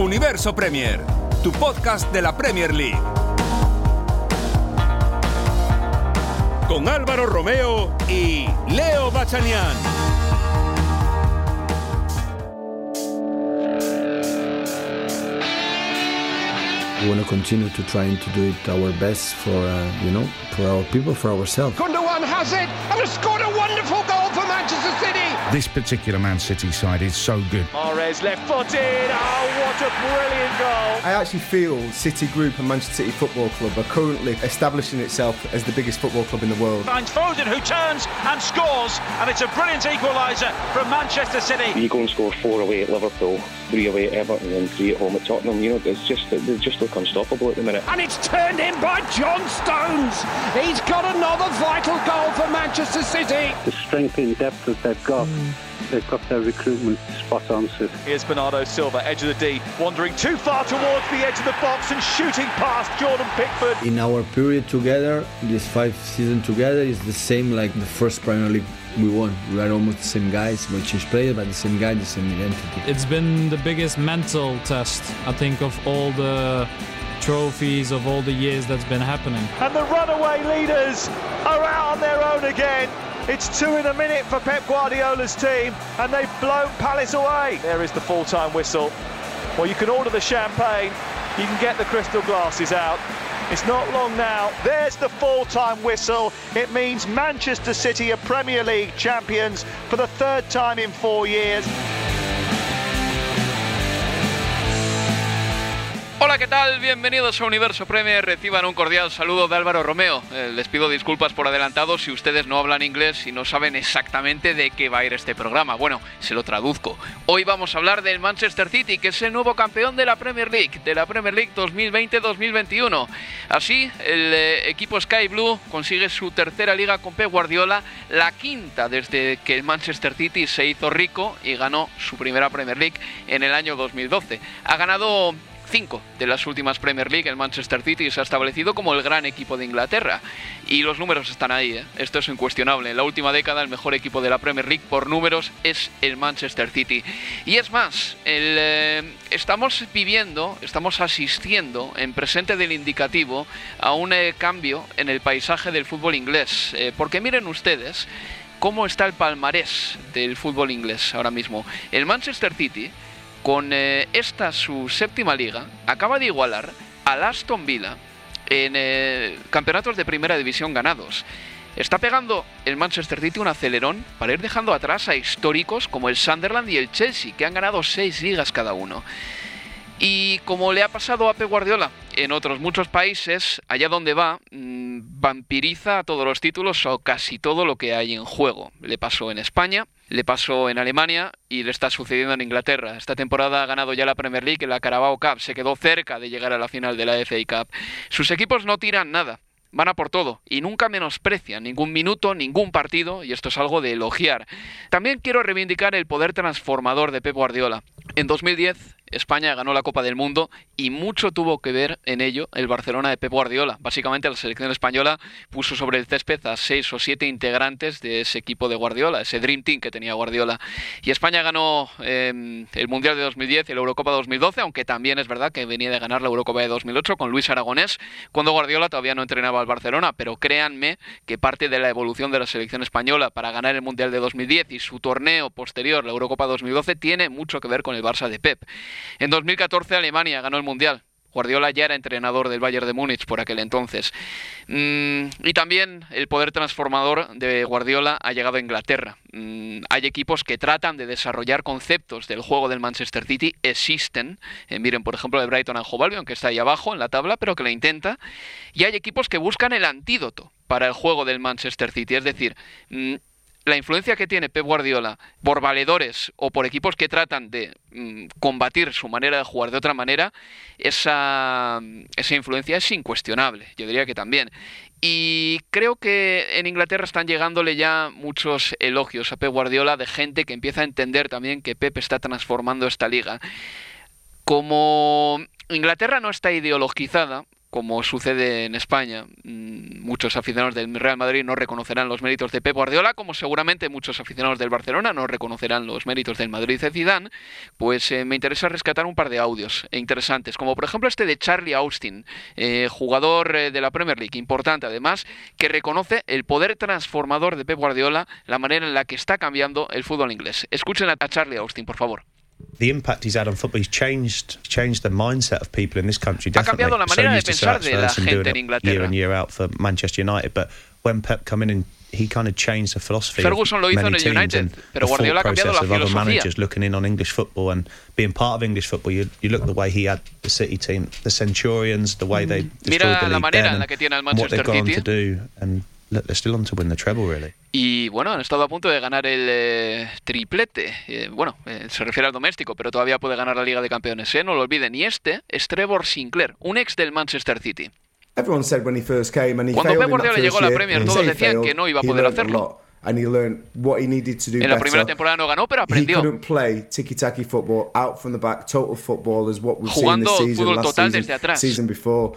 Universo Premier, tu podcast de la Premier League. Con Álvaro Romeo y Leo Bachanian. We want to continue to trying to do it our best for uh, you know for our people, for ourselves. Gundogan has it and has scored a wonderful goal for Manchester City. This particular Man City side is so good. Mares left footed. Oh, what a brilliant goal! I actually feel City Group and Manchester City Football Club are currently establishing itself as the biggest football club in the world. Finds Foden who turns and scores, and it's a brilliant equaliser from Manchester City. You go and score four away at Liverpool, three away at Everton, and three at home at Tottenham. You know, it's just they just look unstoppable at the minute. And it's turned in by John Stones. He's got another vital goal for Manchester City. The strength and depth that they've got. Hmm. They've got their recruitment spot on, Sid. Here's Bernardo Silva, edge of the D, wandering too far towards the edge of the box and shooting past Jordan Pickford. In our period together, this five season together is the same like the first Premier League we won. We are almost the same guys. We change players, but the same guy, the same identity. It's been the biggest mental test, I think, of all the trophies of all the years that's been happening. And the runaway leaders are out on their own again. It's two in a minute for Pep Guardiola's team, and they've blown Palace away. There is the full-time whistle. Well, you can order the champagne, you can get the crystal glasses out. It's not long now. There's the full-time whistle. It means Manchester City are Premier League champions for the third time in four years. Hola, ¿qué tal? Bienvenidos a Universo Premier. Reciban un cordial saludo de Álvaro Romeo. Eh, les pido disculpas por adelantado si ustedes no hablan inglés y no saben exactamente de qué va a ir este programa. Bueno, se lo traduzco. Hoy vamos a hablar del Manchester City, que es el nuevo campeón de la Premier League, de la Premier League 2020-2021. Así, el eh, equipo Sky Blue consigue su tercera liga con Pep Guardiola, la quinta desde que el Manchester City se hizo rico y ganó su primera Premier League en el año 2012. Ha ganado cinco de las últimas Premier League, el Manchester City se ha establecido como el gran equipo de Inglaterra. Y los números están ahí, ¿eh? esto es incuestionable. En la última década el mejor equipo de la Premier League por números es el Manchester City. Y es más, eh, estamos viviendo, estamos asistiendo en presente del indicativo a un eh, cambio en el paisaje del fútbol inglés. Porque miren ustedes cómo está el palmarés del fútbol inglés ahora mismo. El Manchester City con eh, esta su séptima liga, acaba de igualar al Aston Villa en eh, campeonatos de primera división ganados. Está pegando el Manchester City un acelerón para ir dejando atrás a históricos como el Sunderland y el Chelsea, que han ganado seis ligas cada uno. Y como le ha pasado a Pep Guardiola en otros muchos países, allá donde va, mmm, vampiriza a todos los títulos o casi todo lo que hay en juego. Le pasó en España, le pasó en Alemania y le está sucediendo en Inglaterra. Esta temporada ha ganado ya la Premier League, la Carabao Cup, se quedó cerca de llegar a la final de la FA Cup. Sus equipos no tiran nada, van a por todo y nunca menosprecian ningún minuto, ningún partido, y esto es algo de elogiar. También quiero reivindicar el poder transformador de Pep Guardiola. En 2010 España ganó la Copa del Mundo y mucho tuvo que ver en ello el Barcelona de Pep Guardiola. Básicamente la selección española puso sobre el césped a seis o siete integrantes de ese equipo de Guardiola, ese Dream Team que tenía Guardiola. Y España ganó em, el Mundial de 2010 y la Eurocopa 2012, aunque también es verdad que venía de ganar la Eurocopa de 2008 con Luis Aragonés, cuando Guardiola todavía no entrenaba al Barcelona. Pero créanme que parte de la evolución de la selección española para ganar el Mundial de 2010 y su torneo posterior, la Eurocopa 2012, tiene mucho que ver con el Barça de Pep. En 2014 Alemania ganó el Mundial. Guardiola ya era entrenador del Bayern de Múnich por aquel entonces. Mm, y también el poder transformador de Guardiola ha llegado a Inglaterra. Mm, hay equipos que tratan de desarrollar conceptos del juego del Manchester City, existen. Eh, miren, por ejemplo, el Brighton and Hove Albion, que está ahí abajo en la tabla, pero que lo intenta. Y hay equipos que buscan el antídoto para el juego del Manchester City. Es decir, mm, la influencia que tiene Pep Guardiola por valedores o por equipos que tratan de mm, combatir su manera de jugar de otra manera, esa, esa influencia es incuestionable, yo diría que también. Y creo que en Inglaterra están llegándole ya muchos elogios a Pep Guardiola de gente que empieza a entender también que Pep está transformando esta liga. Como Inglaterra no está ideologizada, como sucede en España, mm, muchos aficionados del Real Madrid no reconocerán los méritos de Pep Guardiola, como seguramente muchos aficionados del Barcelona no reconocerán los méritos del Madrid de Zidane, pues eh, me interesa rescatar un par de audios interesantes, como por ejemplo este de Charlie Austin, eh, jugador eh, de la Premier League, importante además, que reconoce el poder transformador de Pep Guardiola, la manera en la que está cambiando el fútbol inglés. Escuchen a Charlie Austin, por favor. The impact he's had on football. He's changed changed the mindset of people in this country. Definitely. Ha cambiado la manera so de pensar de la gente en Inglaterra. Year in year out for Manchester United, but when Pep come in and he kind of changed the philosophy. Ferguson lo hizo en el United, pero Guardiola ha cambiado la filosofía. managers looking in on English football and being part of English football. You, you look the way he had the City team, the Centurions, the way they mm. destroyed Mira the league la manera then, en la que tiene el and what they've Manchester gone on City. to do and they're still on to win the treble really. Y bueno, han estado a punto de ganar el eh, triplete. Eh, bueno, eh, se refiere al doméstico, pero todavía puede ganar la Liga de Campeones. ¿eh? No lo olviden. Y este es Trevor Sinclair, un ex del Manchester City. Everyone said when he first came and he Cuando Pep Guardiola llegó a la Premier, todos decían failed, que no iba a poder hacerlo. lot, And he learned what he needed to do En la primera temporada no ganó, pero He aprendió. couldn't play tiki-taki football out from the back, total football is what we've seen Jugando this season, fútbol last total season, desde atrás. season before.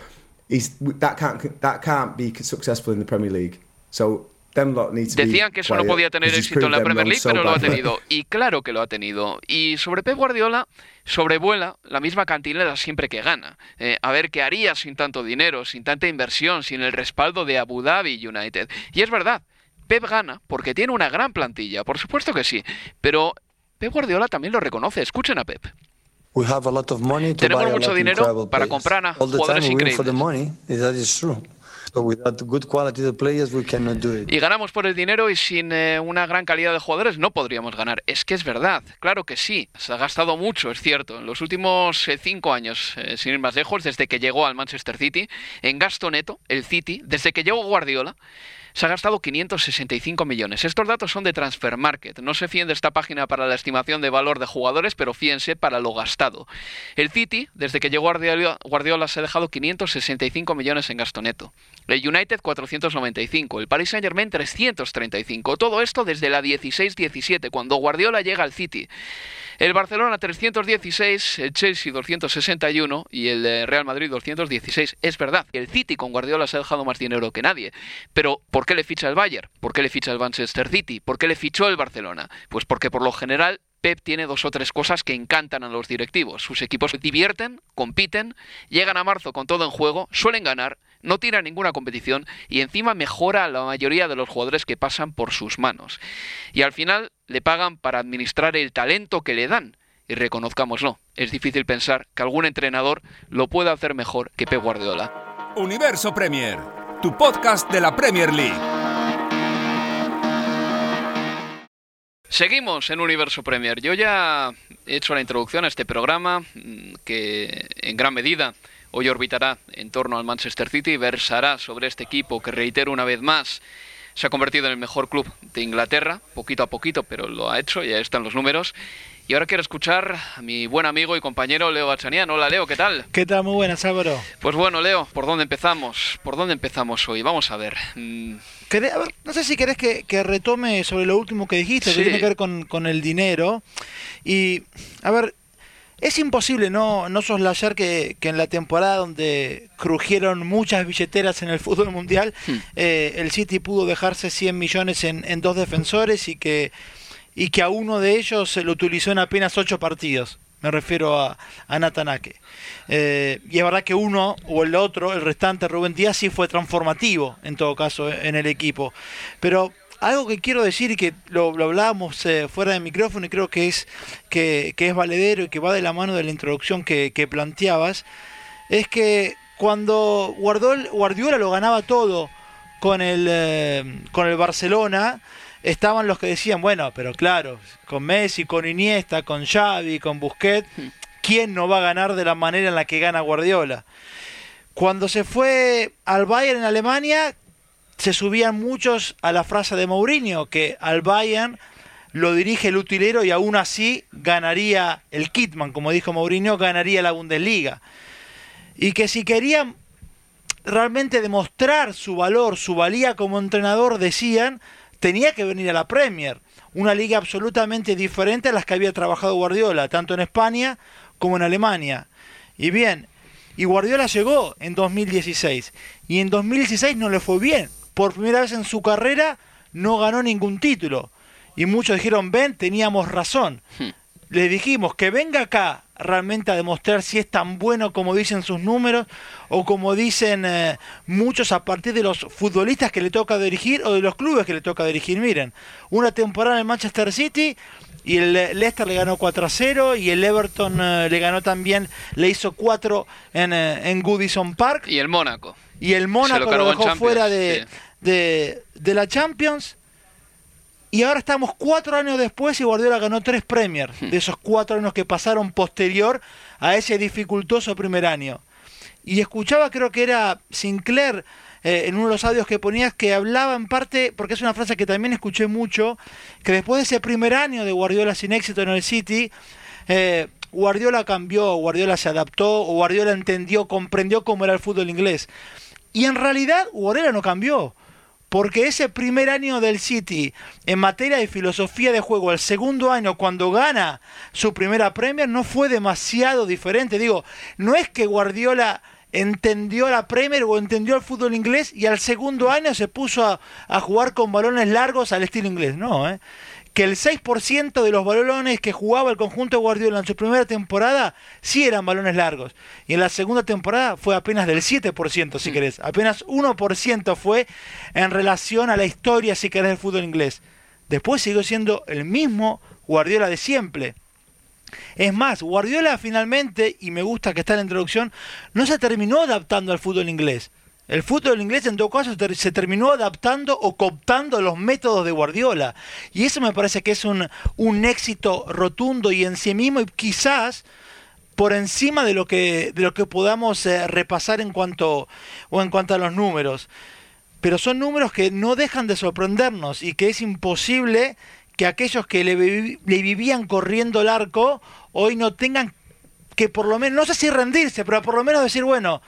He's, that can't that can't be successful in the Premier League. So them lot need to be Decían que eso no podía tener éxito en la Premier League, so pero lo ha tenido. Y claro que lo ha tenido. Y sobre Pep Guardiola, sobrevuela la misma cantilera siempre que gana. Eh, a ver qué haría sin tanto dinero, sin tanta inversión, sin el respaldo de Abu Dhabi United. Y es verdad, Pep gana porque tiene una gran plantilla, por supuesto que sí. Pero Pep Guardiola también lo reconoce. Escuchen a Pep. We have a lot of money to Tenemos buy a mucho lot of dinero para comprar a All the jugadores time we win for the increíbles. Y ganamos por el dinero y sin eh, una gran calidad de jugadores no podríamos ganar. Es que es verdad, claro que sí. Se ha gastado mucho, es cierto. En los últimos eh, cinco años, eh, sin ir más lejos, desde que llegó al Manchester City, en gasto neto, el City, desde que llegó Guardiola, se ha gastado 565 millones. Estos datos son de Transfer Market. No se fíen de esta página para la estimación de valor de jugadores, pero fíense para lo gastado. El City, desde que llegó Guardiola, se ha dejado 565 millones en gasto neto. El United 495, el Paris Saint Germain 335. Todo esto desde la 16-17, cuando Guardiola llega al City. El Barcelona 316, el Chelsea 261 y el eh, Real Madrid 216. Es verdad, el City con Guardiola se ha dejado más dinero que nadie. Pero ¿por qué le ficha el Bayern? ¿Por qué le ficha el Manchester City? ¿Por qué le fichó el Barcelona? Pues porque por lo general Pep tiene dos o tres cosas que encantan a los directivos. Sus equipos divierten, compiten, llegan a marzo con todo en juego, suelen ganar, no tiran ninguna competición y encima mejora a la mayoría de los jugadores que pasan por sus manos. Y al final le pagan para administrar el talento que le dan. Y reconozcámoslo, es difícil pensar que algún entrenador lo pueda hacer mejor que Pep Guardiola. Universo Premier, tu podcast de la Premier League. Seguimos en Universo Premier. Yo ya he hecho la introducción a este programa mm, que en gran medida hoy orbitará en torno al Manchester City y versará sobre este equipo que, reitero una vez más, se ha convertido en el mejor club de Inglaterra, poquito a poquito, pero lo ha hecho, ya están los números. Y ahora quiero escuchar a mi buen amigo y compañero Leo Bachanian. Hola Leo, ¿qué tal? ¿Qué tal? Muy buenas, Álvaro. Pues bueno, Leo, ¿por dónde empezamos? ¿Por dónde empezamos hoy? Vamos a ver. Mm, Queré- a ver, no sé si querés que, que retome sobre lo último que dijiste, Sí. que tiene que ver con, con el dinero. Y, a ver, es imposible no, no soslayar que, que en la temporada donde crujieron muchas billeteras en el fútbol mundial, eh, el City pudo dejarse 100 millones en, en dos defensores y que, y que a uno de ellos se lo utilizó en apenas 8 partidos. Me refiero a, a Natanake. Eh, y es verdad que uno o el otro, el restante, Rubén Díaz, sí fue transformativo en todo caso en el equipo. Pero algo que quiero decir y que lo, lo hablábamos eh, fuera de micrófono y creo que es, que, que es valedero y que va de la mano de la introducción que, que planteabas, es que cuando Guardiola, Guardiola lo ganaba todo con el, eh, con el Barcelona, estaban los que decían, bueno, pero claro, con Messi, con Iniesta, con Xavi, con Busquets, ¿quién no va a ganar de la manera en la que gana Guardiola? Cuando se fue al Bayern en Alemania, se subían muchos a la frase de Mourinho, que al Bayern lo dirige el utilero y aún así ganaría el Kitman, como dijo Mourinho, ganaría la Bundesliga. Y que si querían realmente demostrar su valor, su valía como entrenador, decían, tenía que venir a la Premier, una liga absolutamente diferente a las que había trabajado Guardiola, tanto en España como en Alemania. Y bien, y Guardiola llegó en 2016, y en 2016 no le fue bien, por primera vez en su carrera no ganó ningún título. Y muchos dijeron, ven, teníamos razón. Le dijimos que venga acá realmente a demostrar si es tan bueno como dicen sus números o como dicen eh, muchos a partir de los futbolistas que le toca dirigir o de los clubes que le toca dirigir. Miren, una temporada en Manchester City y el Leicester le ganó 4 a 0 y el Everton eh, le ganó también, le hizo 4 en, eh, en Goodison Park. Y el Mónaco. Y el Mónaco lo, dejó fuera de, sí. de, de la Champions. Y ahora estamos cuatro años después y Guardiola ganó tres Premier de esos cuatro años que pasaron posterior a ese dificultoso primer año. Y escuchaba, creo que era Sinclair, eh, en uno de los audios que ponías, que hablaba en parte, porque es una frase que también escuché mucho, que después de ese primer año de Guardiola sin éxito en el City, eh, Guardiola cambió, Guardiola se adaptó, o Guardiola entendió, comprendió cómo era el fútbol inglés. Y en realidad Guardiola no cambió porque ese primer año del City en materia de filosofía de juego, el segundo año cuando gana su primera Premier, no fue demasiado diferente. Digo, no es que Guardiola entendió la Premier o entendió el fútbol inglés y al segundo año se puso a, a jugar con balones largos al estilo inglés. No, ¿eh? Que el 6% de los balones que jugaba el conjunto de Guardiola en su primera temporada sí eran balones largos. Y en la segunda temporada fue apenas del 7%, si querés. Apenas 1% fue en relación a la historia, si querés, del fútbol inglés. Después siguió siendo el mismo Guardiola de siempre. Es más, Guardiola finalmente, y me gusta que está en la introducción, no se terminó adaptando al fútbol inglés. El fútbol inglés en todo caso se terminó adaptando o cooptando los métodos de Guardiola. Y eso me parece que es un, un éxito rotundo y en sí mismo y quizás por encima de lo que, de lo que podamos eh, repasar en cuanto, o en cuanto a los números. Pero son números que no dejan de sorprendernos y que es imposible que aquellos que le, vivían corriendo el arco hoy no tengan que por lo menos, no sé si rendirse, pero por lo menos decir, bueno,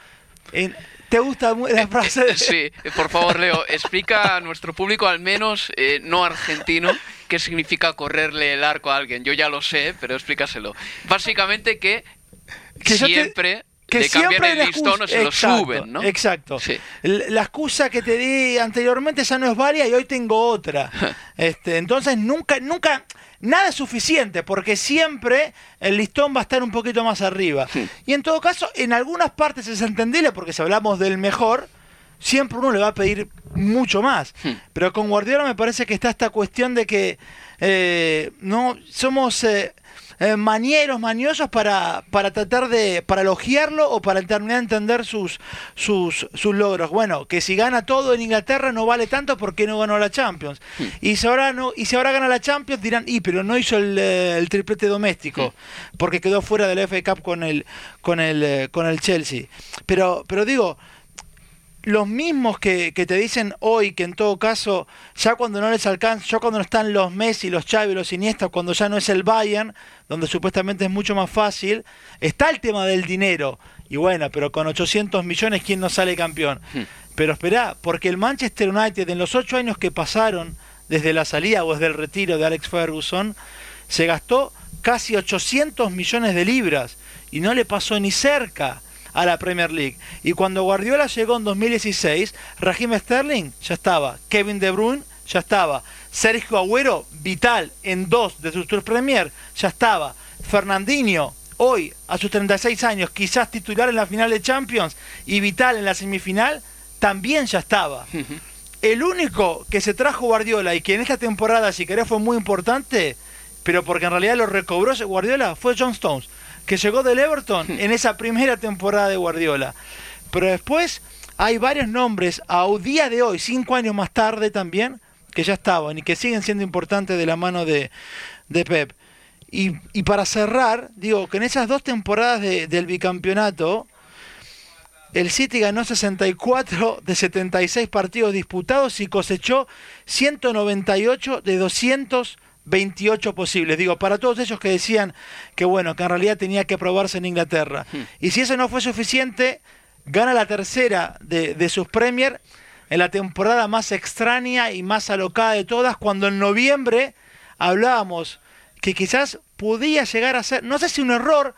en, ¿Te gusta la frase? Sí, por favor, Leo, explica a nuestro público, al menos eh, no argentino, qué significa correrle el arco a alguien. Yo ya lo sé, pero explícaselo. Básicamente que, que siempre... Te que le cambian el listón o se exacto, lo suben, ¿no? Exacto. Sí. La excusa que te di anteriormente ya no es válida y hoy tengo otra. este, entonces nunca, nunca, nada es suficiente porque siempre el listón va a estar un poquito más arriba. Y en todo caso, en algunas partes es entendible porque si hablamos del mejor, siempre uno le va a pedir mucho más. Pero con Guardiola me parece que está esta cuestión de que eh, no somos eh, eh, manieros, maniosos para, para tratar de para elogiarlo o para terminar de entender sus, sus, sus logros. Bueno, que si gana todo en Inglaterra no vale tanto porque no ganó la Champions. Hmm. Y si ahora no y si ahora gana la Champions dirán, "Y pero no hizo el, eh, el triplete doméstico porque quedó fuera de la FA Cup con el con el eh, con el Chelsea." Pero pero digo, los mismos que, que, te dicen hoy que en todo caso, ya cuando no les alcanza, ya cuando no están los Messi, los Xavi, los Iniesta, cuando ya no es el Bayern, donde supuestamente es mucho más fácil, está el tema del dinero. Y bueno, pero con 800 millones, ¿quién no sale campeón? Hmm. Pero espera, porque el Manchester United en los ocho años que pasaron desde la salida o desde el retiro de Alex Ferguson, se gastó casi 800 millones de libras y no le pasó ni cerca a la Premier League. Y cuando Guardiola llegó en 2016, Raheem Sterling ya estaba, Kevin De Bruyne ya estaba, Sergio Agüero, vital en dos de sus Tours Premier, ya estaba, Fernandinho, hoy a sus 36 años, quizás titular en la final de Champions y vital en la semifinal, también ya estaba. El único que se trajo Guardiola y que en esta temporada, si querés, fue muy importante, pero porque en realidad lo recobró Guardiola, fue John Stones que llegó del Everton en esa primera temporada de Guardiola. Pero después hay varios nombres. A día de hoy, cinco años más tarde también, que ya estaban y que siguen siendo importantes de la mano de, Pep. Y, para cerrar, digo que en esas dos temporadas del bicampeonato, el City ganó 64 de 76 partidos disputados y cosechó 198 de 200 28 posibles. Digo, para todos ellos que decían que bueno, que en realidad tenía que probarse en Inglaterra. Hmm. Y si eso no fue suficiente, gana la tercera de, de sus Premier en la temporada más extraña y más alocada de todas, cuando en noviembre hablábamos que quizás podía llegar a ser, no sé si un error,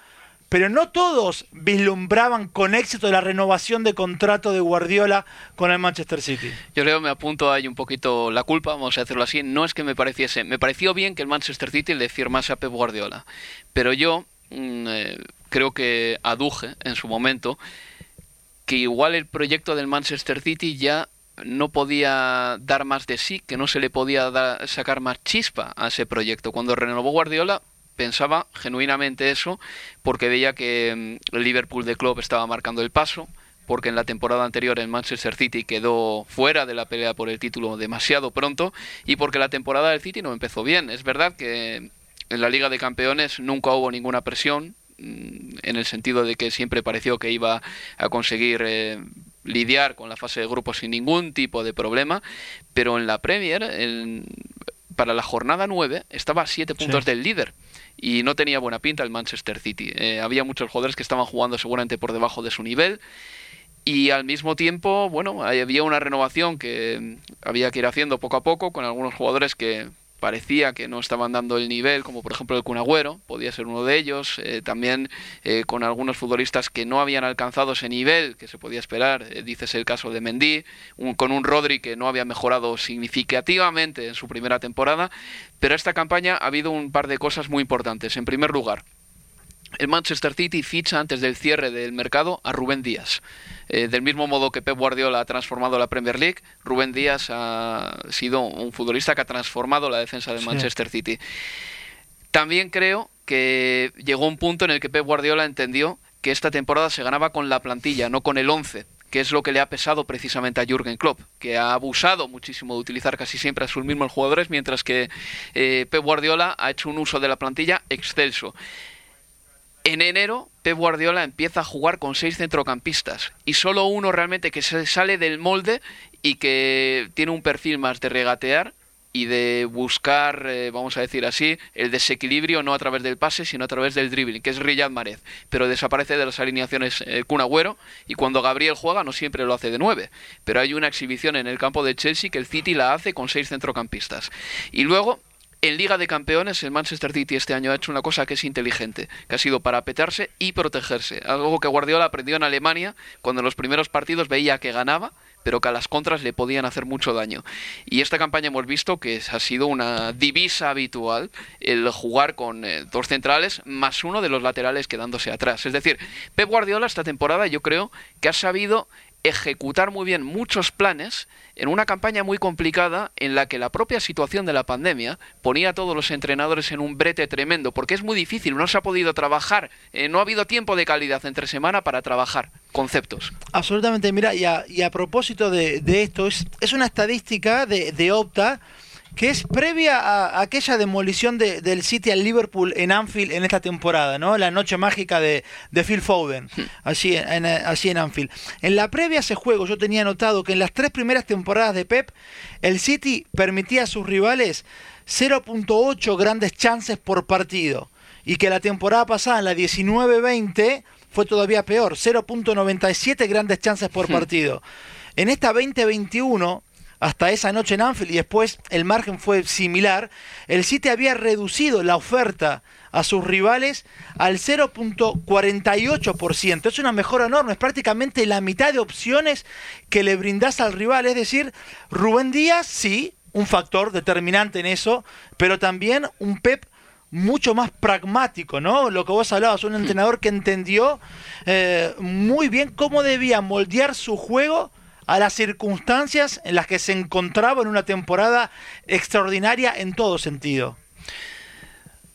pero no todos vislumbraban con éxito la renovación de contrato de Guardiola con el Manchester City. Yo creo me apunto ahí un poquito la culpa, vamos a decirlo así. No es que me pareciese, me pareció bien que el Manchester City le firmase a Pep Guardiola, pero yo mm, eh, creo que aduje en su momento que igual el proyecto del Manchester City ya no podía dar más de sí, que no se le podía sacar más chispa a ese proyecto. Cuando renovó Guardiola, pensaba genuinamente eso porque veía que mm, el Liverpool de club estaba marcando el paso porque en la temporada anterior el Manchester City quedó fuera de la pelea por el título demasiado pronto y porque la temporada del City no empezó bien. Es verdad que en la Liga de Campeones nunca hubo ninguna presión mm, en el sentido de que siempre pareció que iba a conseguir eh, lidiar con la fase de grupos sin ningún tipo de problema, pero en la Premier, para la jornada 9, estaba a 7 puntos del líder y no tenía buena pinta el Manchester City. Eh, había muchos jugadores que estaban jugando seguramente por debajo de su nivel y al mismo tiempo, bueno, había una renovación que había que ir haciendo poco a poco con algunos jugadores que parecía que no estaban dando el nivel, como por ejemplo el Cunagüero, podía ser uno de ellos, eh, también eh, con algunos futbolistas que no habían alcanzado ese nivel que se podía esperar, eh, dices el caso de Mendy, con un Rodri que no había mejorado significativamente en su primera temporada, pero esta campaña ha habido un par de cosas muy importantes. En primer lugar, el Manchester City ficha antes del cierre del mercado a Rubén Díaz. Eh, del mismo modo que Pep Guardiola ha transformado la Premier League, Rubén Díaz ha sido un futbolista que ha transformado la defensa del Manchester City. También creo que llegó un punto en el que Pep Guardiola entendió que esta temporada se ganaba con la plantilla, no con el 11 que es lo que le ha pesado precisamente a Jürgen Klopp, que ha abusado muchísimo de utilizar casi siempre a sus mismos jugadores, mientras que eh, Pep Guardiola ha hecho un uso de la plantilla excelso. En enero, Pep Guardiola empieza a jugar con seis centrocampistas y solo uno realmente que se sale del molde y que tiene un perfil más de regatear y de buscar, eh, vamos a decir así, el desequilibrio no a través del pase, sino a través del dribbling, que es Riyad Mahrez, pero desaparece de las alineaciones el Kun Agüero y cuando Gabriel juega no siempre lo hace de nueve, pero hay una exhibición en el campo de Chelsea que el City la hace con seis centrocampistas. Y luego en Liga de Campeones, el Manchester City este año ha hecho una cosa que es inteligente, que ha sido para petarse y protegerse. Algo que Guardiola aprendió en Alemania cuando en los primeros partidos veía que ganaba, pero que a las contras le podían hacer mucho daño. Y esta campaña hemos visto que ha sido una divisa habitual el jugar con eh, dos centrales más uno de los laterales quedándose atrás. Es decir, Pep Guardiola esta temporada yo creo que ha sabido ejecutar muy bien muchos planes en una campaña muy complicada en la que la propia situación de la pandemia ponía a todos los entrenadores en un brete tremendo, porque es muy difícil, no se ha podido trabajar, eh, no ha habido tiempo de calidad entre semana para trabajar conceptos. Absolutamente, mira, y a, propósito de, esto, es, una estadística de Opta que es previa a aquella demolición de, del City al Liverpool en Anfield en esta temporada, ¿no? La noche mágica de, Phil Foden, hmm. así en, en Anfield. En la previa a ese juego yo tenía notado que en las tres primeras temporadas de Pep, el City permitía a sus rivales 0.8 grandes chances por partido. Y que la temporada pasada, en la 19-20, fue todavía peor, 0.97 grandes chances por hmm. partido. En esta 2021 hasta esa noche en Anfield y después el margen fue similar, el City había reducido la oferta a sus rivales al 0.48%. Es una mejora enorme, es prácticamente la mitad de opciones que le brindas al rival. Es decir, Rubén Díaz, sí, un factor determinante en eso, pero también un Pep mucho más pragmático, ¿no? Lo que vos hablabas, un entrenador que entendió eh, muy bien cómo debía moldear su juego a las circunstancias en las que se encontraba en una temporada extraordinaria en todo sentido.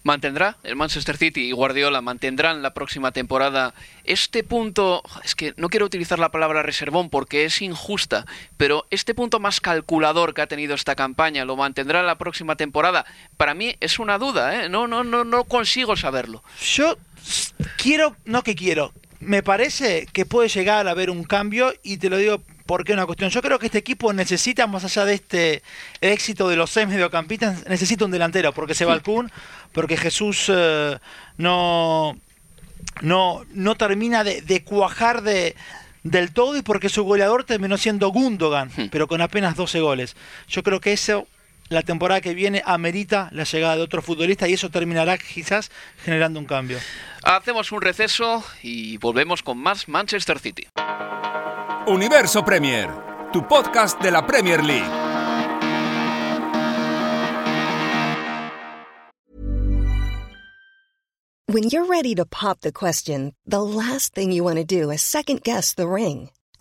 ¿Mantendrá el Manchester City y Guardiola mantendrán la próxima temporada este punto? Es que no quiero utilizar la palabra reservón porque es injusta, pero este punto más calculador que ha tenido esta campaña, ¿lo mantendrá la próxima temporada? Para mí es una duda, ¿eh? No, no, no, no consigo saberlo. Yo quiero, no que quiero, me parece que puede llegar a haber un cambio y te lo digo porque una cuestión. Yo creo que este equipo necesita, más allá de este éxito de los seis mediocampistas, necesita un delantero, porque se va al Kun, porque Jesús eh, no, no, no termina de, cuajar de, del todo y porque su goleador terminó siendo Gundogan, hmm. pero con apenas 12 goles. Yo creo que eso la temporada que viene amerita la llegada de otro futbolista y eso terminará quizás generando un cambio. Hacemos un receso y volvemos con más Manchester City. Universo Premier, tu podcast de la Premier League. When you're ready to pop the question, the last thing you want to do is second guess the ring.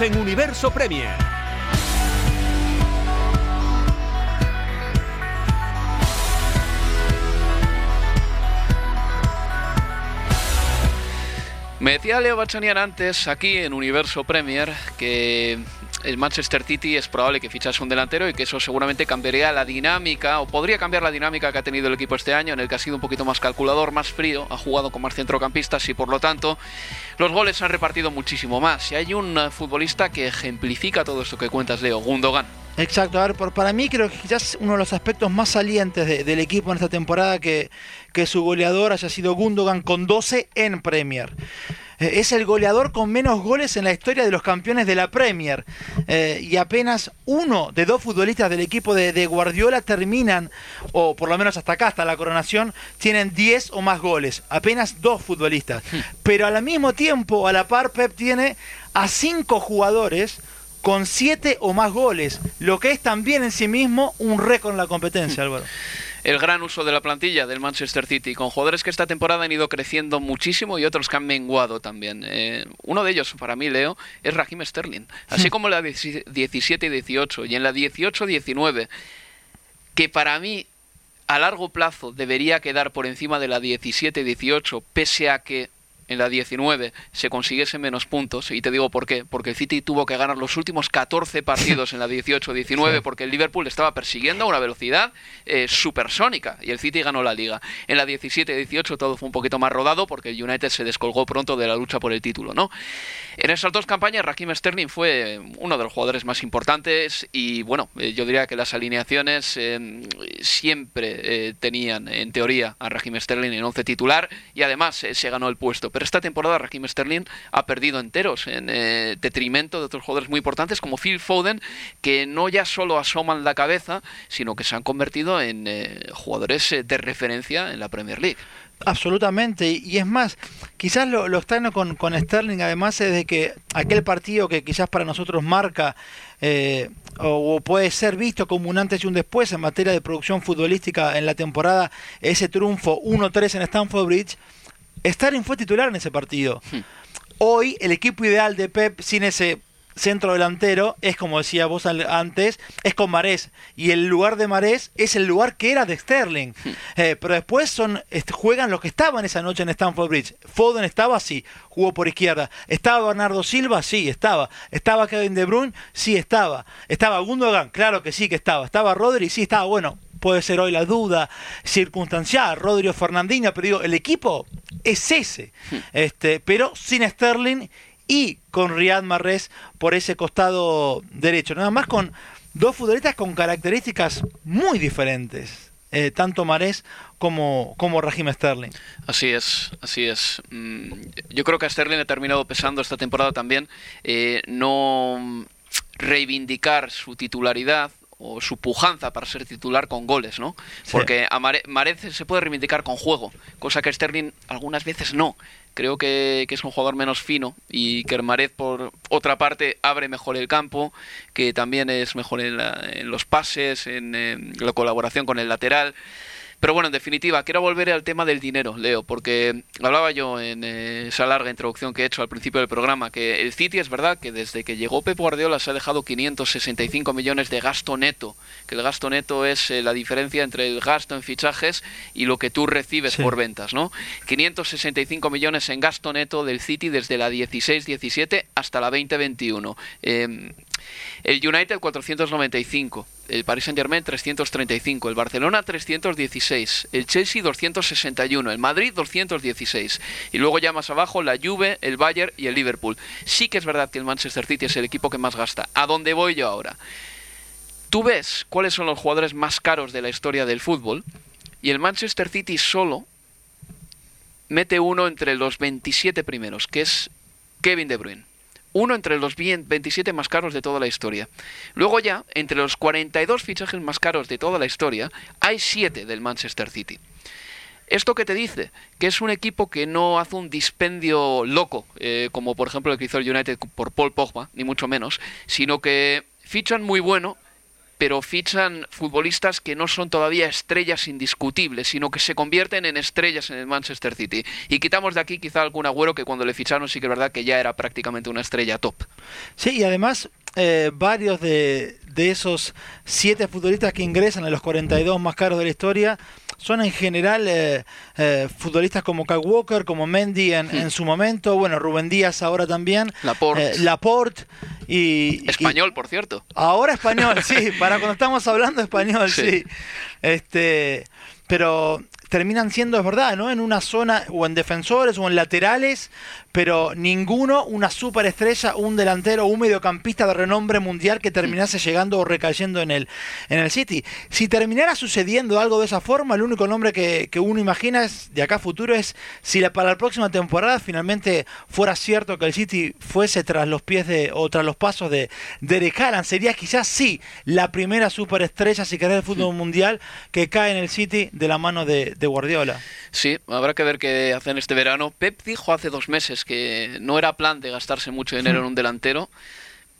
En Universo Premier. Me decía Leo Bachanian antes, aquí en Universo Premier, que el Manchester City es probable que fichase un delantero y que eso seguramente cambiaría la dinámica o podría cambiar la dinámica que ha tenido el equipo este año, en el que ha sido un poquito más calculador, más frío, ha jugado con más centrocampistas y por lo tanto los goles se han repartido muchísimo más. Y hay un eh, futbolista que ejemplifica todo esto que cuentas, Leo, Gundogan. Exacto, a ver, por, para mí creo que quizás uno de los aspectos más salientes del equipo en esta temporada que, que su goleador haya sido Gundogan con 12 en Premier. Eh, es el goleador con menos goles en la historia de los campeones de la Premier. Eh, y apenas uno de dos futbolistas del equipo de, de, Guardiola terminan, o por lo menos hasta acá, hasta la coronación, tienen 10 o más goles. Apenas dos futbolistas. Pero al mismo tiempo, a la par, Pep tiene a cinco jugadores con siete o más goles, lo que es también en sí mismo un récord en la competencia, Álvaro. El gran uso de la plantilla del Manchester City, con jugadores que esta temporada han ido creciendo muchísimo y otros que han menguado también. Eh, uno de ellos, para mí, Leo, es Raheem Sterling, así como la 17 y 18, y en la 18-19, que para mí a largo plazo debería quedar por encima de la 17-18, pese a que en la 19 se consiguiese menos puntos, y te digo por qué, porque el City tuvo que ganar los últimos 14 partidos en la 18-19 porque el Liverpool estaba persiguiendo a una velocidad eh, supersónica y el City ganó la liga. En la 17-18 todo fue un poquito más rodado porque el United se descolgó pronto de la lucha por el título, ¿no? En esas dos campañas Raheem Sterling fue uno de los jugadores más importantes y bueno, eh, yo diría que las alineaciones eh, siempre tenían en teoría a Raheem Sterling en 11 titular y además se ganó el puesto pero esta temporada Raheem Sterling ha perdido enteros en eh, detrimento de otros jugadores muy importantes como Phil Foden, que no ya solo asoman la cabeza, sino que se han convertido en eh, jugadores eh, de referencia en la Premier League. Absolutamente, y es más, quizás lo, extraño con, con, Sterling además es de que aquel partido que quizás para nosotros marca o, puede ser visto como un antes y un después en materia de producción futbolística en la temporada, ese triunfo 1-3 en Stamford Bridge, Sterling fue titular en ese partido. Hmm. Hoy el equipo ideal de Pep sin ese centro delantero es como decía vos antes, es con Marés. Y el lugar de Marés es el lugar que era de Sterling. Hmm. Eh, pero después son juegan los que estaban esa noche en Stamford Bridge. Foden estaba así, jugó por izquierda. ¿Estaba Bernardo Silva? Sí, estaba. ¿Estaba Kevin De Bruyne? Sí, estaba. ¿Estaba Gundogan? Claro que sí que estaba. ¿Estaba Rodri? Sí, estaba. Bueno, puede ser hoy la duda circunstancial, Rodrigo Fernandinho, pero digo, el equipo es ese, hmm. este, pero sin Sterling y con Riyad Mahrez por ese costado derecho, nada más con dos futbolistas con características muy diferentes. Eh, tanto Marés como, como Raheem Sterling. Así es, así es. Mm, yo creo que a Sterling ha terminado pesando esta temporada también eh, no reivindicar su titularidad o su pujanza para ser titular con goles, ¿no? Porque a Marez se puede reivindicar con juego, cosa que Sterling algunas veces no. Creo que, es un jugador menos fino y que Marez, por otra parte, abre mejor el campo, que también es mejor en, en los pases, en la colaboración con el lateral. Pero bueno, en definitiva, quiero volver al tema del dinero, Leo, porque hablaba yo en eh, esa larga introducción que he hecho al principio del programa, que el City es verdad que desde que llegó Pep Guardiola se ha dejado 565 millones de gasto neto, que el gasto neto es eh, la diferencia entre el gasto en fichajes y lo que tú recibes por ventas, ¿no? 565 millones en gasto neto del City desde la 16-17 hasta la 2021. El United 495, el Paris Saint Germain 335, el Barcelona 316, el Chelsea 261, el Madrid 216 y luego ya más abajo la Juve, el Bayern y el Liverpool. Sí que es verdad que el Manchester City es el equipo que más gasta. ¿A dónde voy yo ahora? Tú ves cuáles son los jugadores más caros de la historia del fútbol y el Manchester City solo mete uno entre los 27 primeros, que es Kevin De Bruyne uno entre los 27 más caros de toda la historia. Luego ya, entre los 42 fichajes más caros de toda la historia, hay 7 del Manchester City. ¿Esto qué te dice? Que es un equipo que no hace un dispendio loco, eh, como por ejemplo el que hizo el United por Paul Pogba, ni mucho menos, sino que fichan muy bueno pero fichan futbolistas que no son todavía estrellas indiscutibles, sino que se convierten en estrellas en el Manchester City. Y quitamos de aquí quizá algún agüero que cuando le ficharon sí que es verdad que ya era prácticamente una estrella top. Sí, y además eh, varios de, de esos siete futbolistas que ingresan a los 42 más caros de la historia son en general eh, eh, futbolistas como Kyle Walker, como Mendy en, su momento, bueno, Rubén Díaz ahora también, Laporte, Laporte y... Español, por cierto. Ahora español, sí, para cuando estamos hablando español, sí. sí. Este, pero terminan siendo, es verdad, ¿no? En una zona, o en defensores, o en laterales, pero ninguno una superestrella, un delantero, un mediocampista de renombre mundial que terminase llegando o recayendo en el, en el City. Si terminara sucediendo algo de esa forma, el único nombre que, uno imagina es, de acá a futuro es si la, para la próxima temporada finalmente fuera cierto que el City fuese tras los pies de, o tras los pasos de Derek Haaland, sería quizás sí la primera superestrella, si querés, del fútbol mundial que cae en el City de la mano de, de Guardiola. Sí, habrá que ver qué hacen este verano. Pep dijo hace dos meses que no era plan de gastarse mucho dinero en un delantero,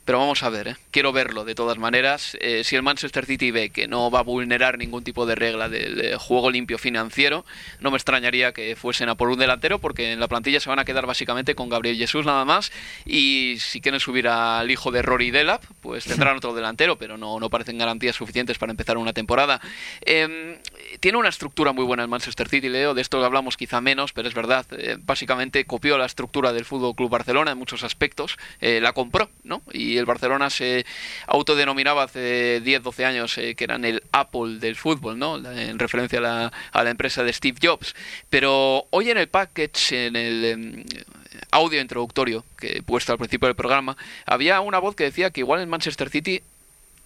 Pero vamos a ver, ¿eh? quiero verlo de todas maneras. Eh, si el Manchester City ve que no va a vulnerar ningún tipo de regla del juego limpio financiero, no me extrañaría que fuesen a por un delantero, porque en la plantilla se van a quedar básicamente con Gabriel Jesús nada más. Y si quieren subir al hijo de Rory Delap, pues tendrán otro delantero, pero no, no parecen garantías suficientes para empezar una temporada. Em, tiene una estructura muy buena el Manchester City, Leo, de esto hablamos quizá menos, pero es verdad. Eh, básicamente copió la estructura del Fútbol Club Barcelona en muchos aspectos, la compró, ¿no? Y el Barcelona se autodenominaba hace 10, 12 años eh, que eran el Apple del fútbol, ¿no? En referencia a la, a la, empresa de Steve Jobs. Pero hoy en el package, en el em, audio introductorio que he puesto al principio del programa, había una voz que decía que igual el Manchester City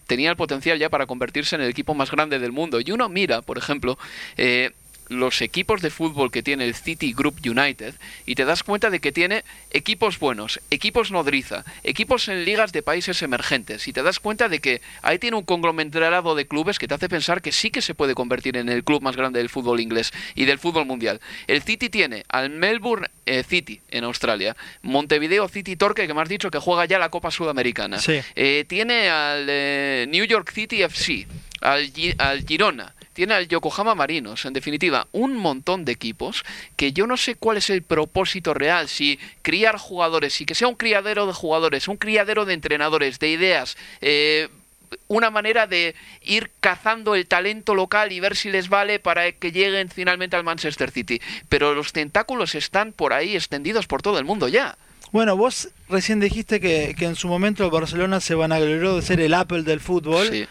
tenía el potencial ya para convertirse en el equipo más grande del mundo. Y uno mira, por ejemplo, eh, los equipos de fútbol que tiene el City Group United y te das cuenta de que tiene equipos buenos, equipos nodriza, equipos en ligas de países emergentes. Y te das cuenta de que ahí tiene un conglomerado de clubes que te hace pensar que sí que se puede convertir en el club más grande del fútbol inglés y del fútbol mundial. El City tiene al Melbourne eh, City en Australia, Montevideo City Torque que me has dicho que juega ya la Copa Sudamericana, eh, tiene al eh, New York City FC, al, al Girona, tiene al Yokohama Marinos, en definitiva, un montón de equipos que yo no sé cuál es el propósito real, si criar jugadores, y que sea un criadero de jugadores, un criadero de entrenadores, de ideas, eh, una manera de ir cazando el talento local y ver si les vale para que lleguen finalmente al Manchester City. Pero los tentáculos están por ahí extendidos por todo el mundo ya. Bueno, vos recién dijiste que, en su momento el Barcelona se van a vanaglorió de ser el Apple del fútbol. Sí.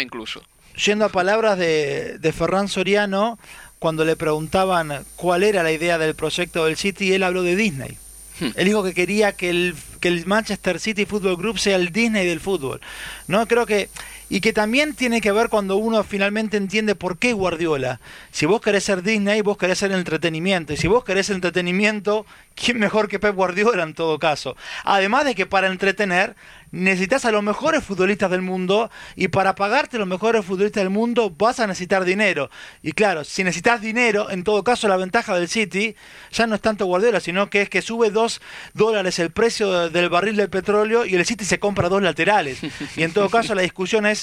Incluso yendo a palabras de, de Ferran Soriano, cuando le preguntaban cuál era la idea del proyecto del City, él habló de Disney. Hmm. Él dijo que quería que el, que el Manchester City Football Group sea el Disney del fútbol. No creo que y que también tiene que ver cuando uno finalmente entiende por qué Guardiola. Si vos querés ser Disney, vos querés ser entretenimiento. Y si vos querés entretenimiento, ¿quién mejor que Pep Guardiola en todo caso? Además de que para entretener necesitas a los mejores futbolistas del mundo y para pagarte los mejores futbolistas del mundo vas a necesitar dinero. Y claro, si necesitas dinero, en todo caso la ventaja del City ya no es tanto Guardiola, sino que es que sube dos dólares el precio del barril del petróleo y el City se compra dos laterales. Y en todo caso la discusión es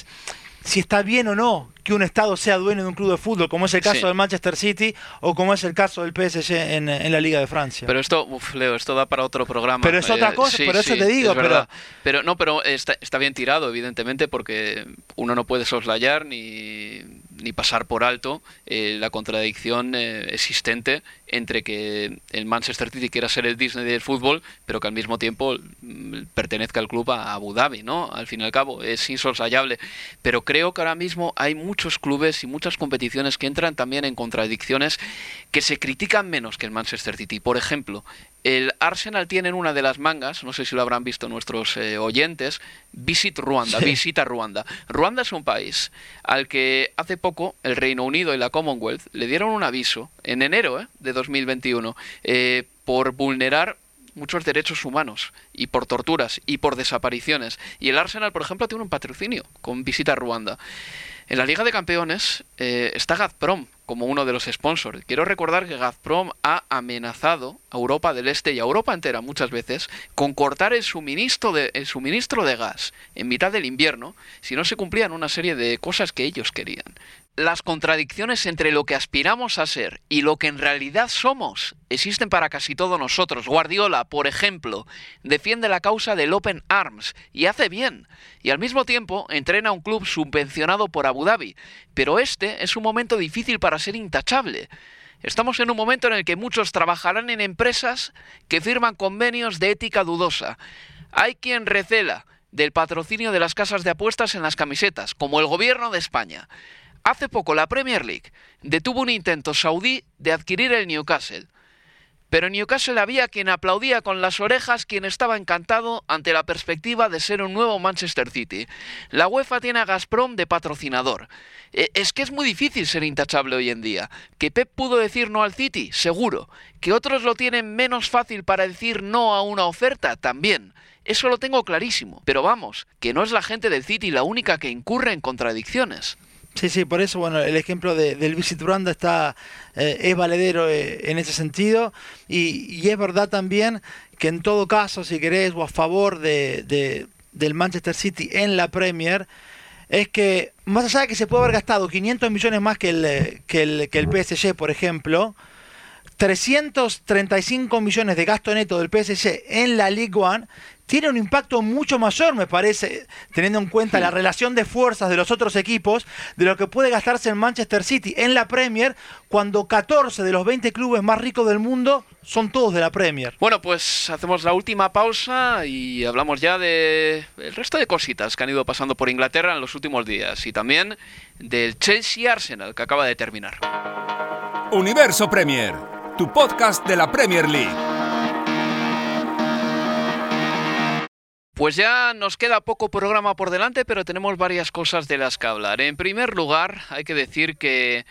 si está bien o no que un Estado sea dueño de un club de fútbol, como es el caso del Manchester City o como es el caso del PSG en, la Liga de Francia. Pero esto, uf, Leo, esto da para otro programa. Pero es otra eh, cosa, por eso te digo. Pero... pero no, pero está, está bien tirado, evidentemente, porque uno no puede soslayar ni ni pasar por alto eh, la contradicción eh, existente entre que el Manchester City quiera ser el Disney del fútbol, pero que al mismo tiempo mm, pertenezca al club a Abu Dhabi, ¿no? Al fin y al cabo, es insoslayable. Pero creo que ahora mismo hay muchos clubes y muchas competiciones que entran también en contradicciones que se critican menos que el Manchester City. Por ejemplo, el Arsenal tiene en una de las mangas, no sé si lo habrán visto nuestros eh, oyentes, Visit Ruanda, visita Ruanda. Ruanda es un país al que hace poco el Reino Unido y la Commonwealth le dieron un aviso en enero eh, de 2021 eh, por vulnerar muchos derechos humanos y por torturas y por desapariciones. Y el Arsenal, por ejemplo, tiene un patrocinio con visita Ruanda. En la Liga de Campeones está Gazprom, como uno de los sponsors. Quiero recordar que Gazprom ha amenazado a Europa del Este y a Europa entera muchas veces con cortar el suministro de, el suministro de gas en mitad del invierno si no se cumplían una serie de cosas que ellos querían las contradicciones entre lo que aspiramos a ser y lo que en realidad somos existen para casi todos nosotros. Guardiola, por ejemplo, defiende la causa del Open Arms y hace bien, y al mismo tiempo entrena un club subvencionado por Abu Dhabi, pero este es un momento difícil para ser intachable. Estamos en un momento en el que muchos trabajarán en empresas que firman convenios de ética dudosa. Hay quien recela del patrocinio de las casas de apuestas en las camisetas, como el gobierno de España. Hace poco la Premier League detuvo un intento saudí de adquirir el Newcastle. Pero en Newcastle había quien aplaudía con las orejas, quien estaba encantado ante la perspectiva de ser un nuevo Manchester City. La UEFA tiene a Gazprom de patrocinador. E, es que es muy difícil ser intachable hoy en día. ¿Que Pep pudo decir no al City? Seguro. ¿Que otros lo tienen menos fácil para decir no a una oferta? También. Eso lo tengo clarísimo. Pero vamos, que no es la gente del City la única que incurre en contradicciones. Sí, sí, por eso, bueno, el ejemplo de, del Visit Branda está, eh, es valedero eh, en ese sentido. Y, es verdad también que en todo caso, si querés, o a favor de, de, del Manchester City en la Premier, es que más allá de que se puede haber gastado 500 millones más que el, que el, que el PSG, por ejemplo, 335 millones de gasto neto del PSG en la League One tiene un impacto mucho mayor, me parece, teniendo en cuenta la relación de fuerzas de los otros equipos, de lo que puede gastarse en Manchester City en la Premier, cuando 14 de los 20 clubes más ricos del mundo son todos de la Premier. Bueno, pues hacemos la última pausa y hablamos ya de el resto de cositas que han ido pasando por Inglaterra en los últimos días y también del Chelsea Arsenal que acaba de terminar. Universo Premier, tu podcast de la Premier League. Pues ya nos queda poco programa por delante, pero tenemos varias cosas de las que hablar. En primer lugar, hay que decir que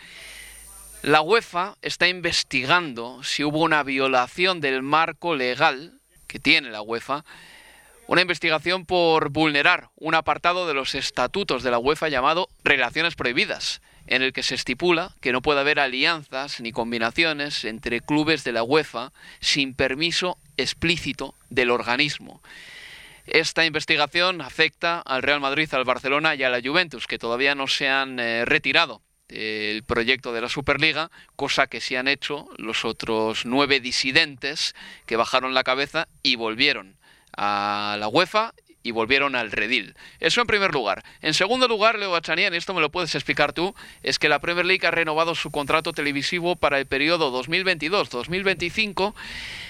la UEFA está investigando si hubo una violación del marco legal que tiene la UEFA, una investigación por vulnerar un apartado de los estatutos de la UEFA llamado Relaciones Prohibidas, en el que se estipula que no puede haber alianzas ni combinaciones entre clubes de la UEFA sin permiso explícito del organismo. Esta investigación afecta al Real Madrid, al Barcelona y a la Juventus, que todavía no se han eh, retirado del proyecto de la Superliga, cosa que sí han hecho los otros nueve disidentes que bajaron la cabeza y volvieron a la UEFA y volvieron al redil. Eso en primer lugar. En segundo lugar, Leo Bachanian, esto me lo puedes explicar tú, es que la Premier League ha renovado su contrato televisivo para el periodo 2022-2025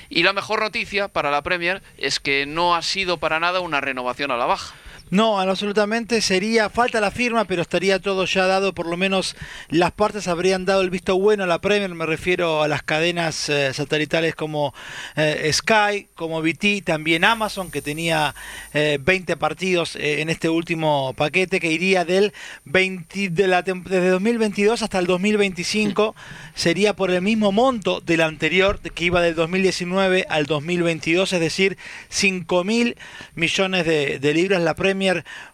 y la mejor noticia para la Premier es que no ha sido para nada una renovación a la baja. No, absolutamente sería, falta la firma, pero estaría todo ya dado, por lo menos las partes habrían dado el visto bueno a la Premier, me refiero a las cadenas eh, satelitales como eh, Sky, como BT, también Amazon, que tenía eh, 20 partidos eh, en este último paquete, que iría del 20, de la, desde 2022 hasta el 2025, sería por el mismo monto del anterior, que iba del 2019 al 2022, es decir, 5 mil millones de, de libras la Premier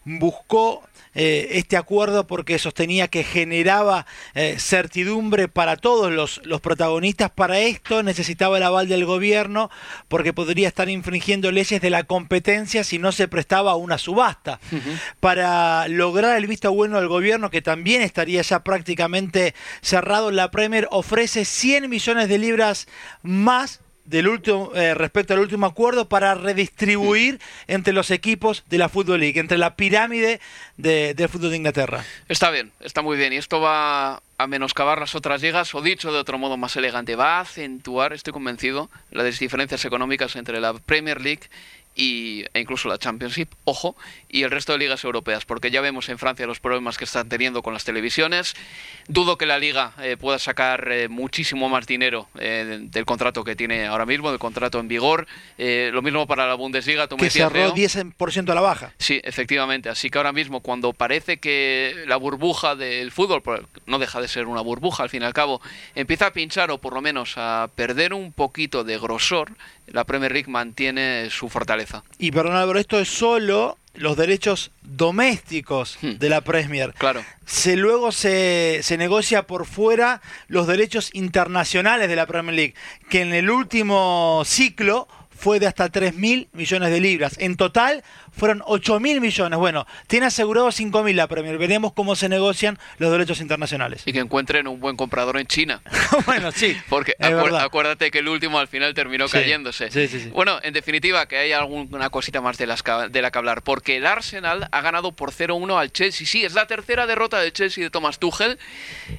buscó eh, este acuerdo porque sostenía que generaba eh, certidumbre para todos los, los, protagonistas. Para esto necesitaba el aval del gobierno porque podría estar infringiendo leyes de la competencia si no se prestaba una subasta. Uh -huh. Para lograr el visto bueno del gobierno, que también estaría ya prácticamente cerrado, la Premier ofrece 100 millones de libras más del último eh, respecto al último acuerdo para redistribuir entre los equipos de la Football League, entre la pirámide de, del fútbol de Inglaterra. Está bien, está muy bien. Y esto va a menoscabar las otras ligas, o dicho de otro modo más elegante, va a acentuar, estoy convencido, las diferencias económicas entre la Premier League y, e incluso la Championship, ojo, y el resto de ligas europeas, porque ya vemos en Francia los problemas que están teniendo con las televisiones. Dudo que la liga eh, pueda sacar eh, muchísimo más dinero eh, del contrato que tiene ahora mismo, del contrato en vigor. Eh, lo mismo para la Bundesliga. Tú que cerró Leo. 10% a la baja. Sí, efectivamente. Así que ahora mismo, cuando parece que la burbuja del fútbol, no deja de ser una burbuja al fin y al cabo, empieza a pinchar o por lo menos a perder un poquito de grosor, la Premier League mantiene su fortaleza. Y perdón, Álvaro, esto es solo los derechos domésticos hmm. de la Premier. Claro. Se, luego se, se, negocia por fuera los derechos internacionales de la Premier League, que en el último ciclo fue de hasta 3 mil millones de libras. En total fueron 8 mil millones. Bueno, tiene asegurado 5 mil la Premier. Veremos cómo se negocian los derechos internacionales. Y que encuentren un buen comprador en China. bueno, sí. Porque acuérdate, acuérdate que el último al final terminó sí, cayéndose. Sí, sí, bueno, en definitiva, que hay alguna cosita más de, las, de la que hablar. Porque el Arsenal ha ganado por 0-1 al Chelsea. Sí, es la tercera derrota del Chelsea de Thomas Tuchel.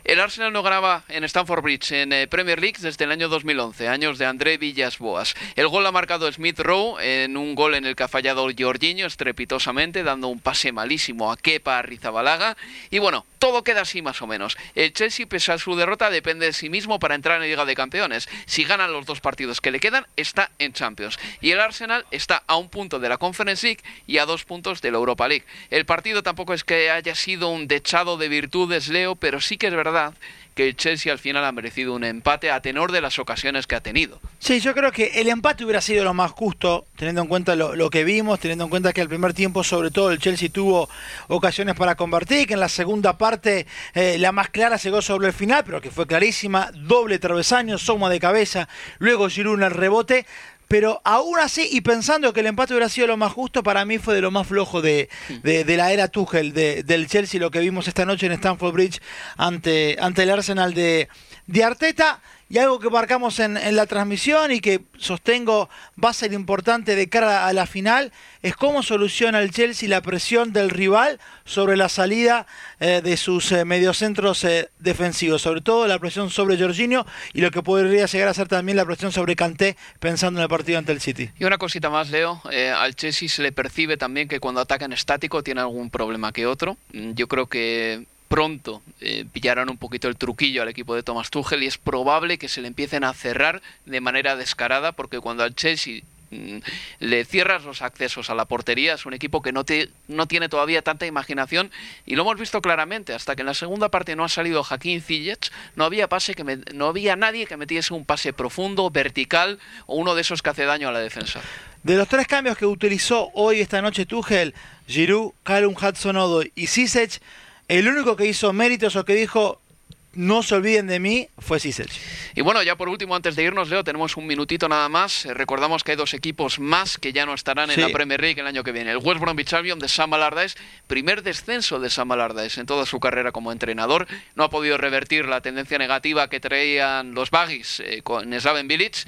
El Arsenal no ganaba en Stamford Bridge en eh, Premier League desde el año 2011, años de André Villas Boas. El gol ha marcado Smith Rowe en un gol en el que ha fallado Jorginho estrepitosamente, dando un pase malísimo a Kepa Rizabalaga. Y bueno, todo queda así más o menos. El Chelsea, pese a su derrota, depende de sí mismo para entrar en la Liga de Campeones. Si ganan los dos partidos que le quedan, está en Champions. Y el Arsenal está a un punto de la Conference League y a dos puntos de la Europa League. El partido tampoco es que haya sido un dechado de virtudes, Leo, pero sí que es verdad que el Chelsea al final ha merecido un empate a tenor de las ocasiones que ha tenido. Sí, yo creo que el empate hubiera sido lo más justo, teniendo en cuenta lo, que vimos, teniendo en cuenta que al primer tiempo, sobre todo, el Chelsea tuvo ocasiones para convertir, que en la segunda parte eh, la más clara llegó sobre el final, pero que fue clarísima, doble travesaño, soma de cabeza, luego Giroud el rebote. Pero aún así, y pensando que el empate hubiera sido lo más justo, para mí fue de lo más flojo de, de, la era Tuchel, de, del Chelsea, lo que vimos esta noche en Stamford Bridge ante, ante el Arsenal de, de Arteta. Y algo que marcamos en, la transmisión y que sostengo va a ser importante de cara a la final es cómo soluciona el Chelsea la presión del rival sobre la salida eh, de sus eh, mediocentros eh, defensivos, sobre todo la presión sobre Jorginho y lo que podría llegar a ser también la presión sobre Kanté pensando en el partido ante el City. Y una cosita más, Leo, al Chelsea se le percibe también que cuando ataca en estático tiene algún problema que otro. Mm, yo creo que pronto eh, pillarán un poquito el truquillo al equipo de Thomas Tuchel y es probable que se le empiecen a cerrar de manera descarada porque cuando al Chelsea mm, le cierras los accesos a la portería, es un equipo que no, te, no tiene todavía tanta imaginación y lo hemos visto claramente, hasta que en la segunda parte no ha salido Joaquín Ziyech, no había pase que no había nadie que metiese un pase profundo, vertical o uno de esos que hace daño a la defensa. De los tres cambios que utilizó hoy esta noche Tuchel, Giroud, Callum Hudson-Odoi y Ziyech, el único que hizo méritos o que dijo no se olviden de mí fue Cicel. Y bueno, ya por último, antes de irnos, Leo, tenemos un minutito nada más. Eh, recordamos que hay dos equipos más que ya no estarán en la Premier League el año que viene. El West Bromwich Albion de Sam Allardyce, primer descenso de Sam Allardyce en toda su carrera como entrenador. No ha podido revertir la tendencia negativa que traían los Baggies eh, con Slaven Village.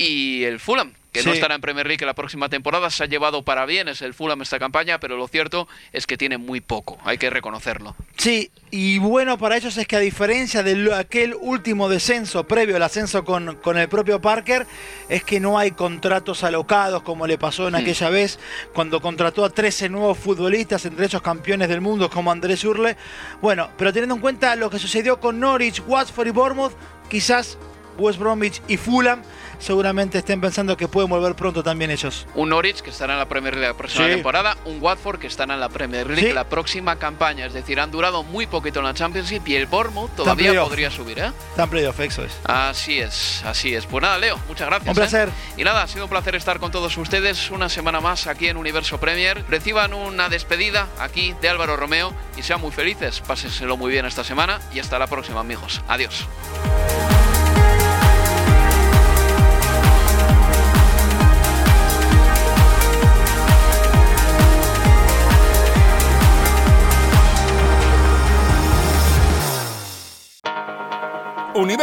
Y el Fulham, que no estará en Premier League la próxima temporada, se ha llevado para bien es el Fulham esta campaña, pero lo cierto es que tiene muy poco, hay que reconocerlo. Sí, y bueno para ellos es que a diferencia de aquel último descenso previo al ascenso con, con el propio Parker, es que no hay contratos alocados como le pasó en hmm. aquella vez cuando contrató a 13 nuevos futbolistas, entre ellos campeones del mundo como Andrés Urle. Bueno, pero teniendo en cuenta lo que sucedió con Norwich, Watford y Bournemouth, quizás West Bromwich y Fulham seguramente estén pensando que pueden volver pronto también ellos. Un Norwich que estará en la Premier League la próxima temporada, un Watford que estará en la Premier League la próxima campaña. Es decir, han durado muy poquito en la Championship y el Bournemouth todavía podría subir, ¿eh? Están playoff, eso es. Así es, así es. Pues nada, Leo, muchas gracias. Un placer. ¿eh? Y nada, ha sido un placer estar con todos ustedes una semana más aquí en Universo Premier. Reciban una despedida aquí de Álvaro Romeo y sean muy felices. Pásenselo muy bien esta semana y hasta la próxima, amigos. Adiós.